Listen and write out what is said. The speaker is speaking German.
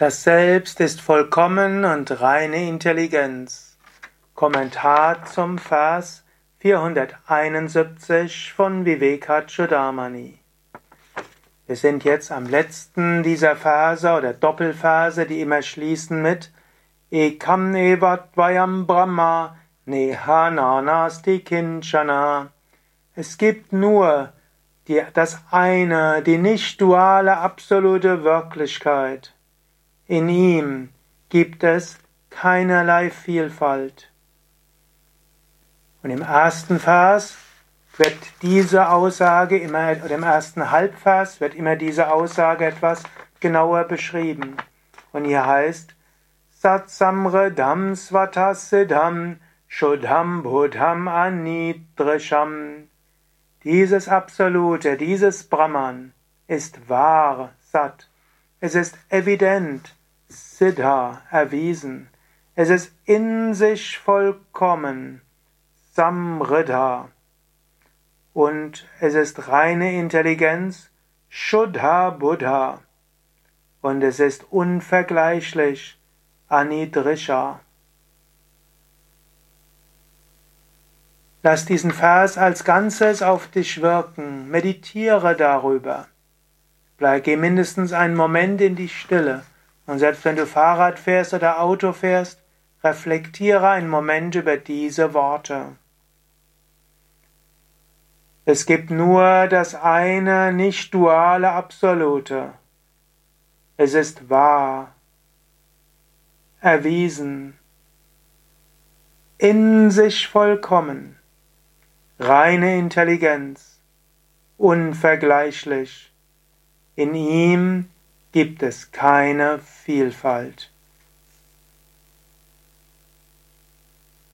Das Selbst ist vollkommen und reine Intelligenz. Kommentar zum Vers 471 von Vivekachudamani. Wir sind jetzt am letzten dieser Verse oder Doppelverse, die immer schließen mit Ekam evatvayam brahma nehananasti kinchana. Es gibt nur die, das eine, die nicht duale absolute Wirklichkeit. In ihm gibt es keinerlei Vielfalt. Und im ersten Vers wird diese Aussage immer, oder im ersten Halbvers wird immer diese Aussage etwas genauer beschrieben. Und hier heißt, Satsamredam Svatasidham Shuddham Buddham Anidrisham. Dieses Absolute, dieses Brahman ist wahr, satt. Es ist evident, Siddha erwiesen. Es ist in sich vollkommen, Samriddha. Und es ist reine Intelligenz, Shuddha Buddha. Und es ist unvergleichlich, Anidrisha. Lass diesen Vers als Ganzes auf dich wirken, meditiere darüber. Bleib, geh mindestens einen Moment in die Stille. Und selbst wenn du Fahrrad fährst oder Auto fährst, reflektiere einen Moment über diese Worte. Es gibt nur das eine nicht duale Absolute. Es ist wahr, erwiesen, in sich vollkommen, reine Intelligenz, unvergleichlich. In ihm gibt es keine Vielfalt.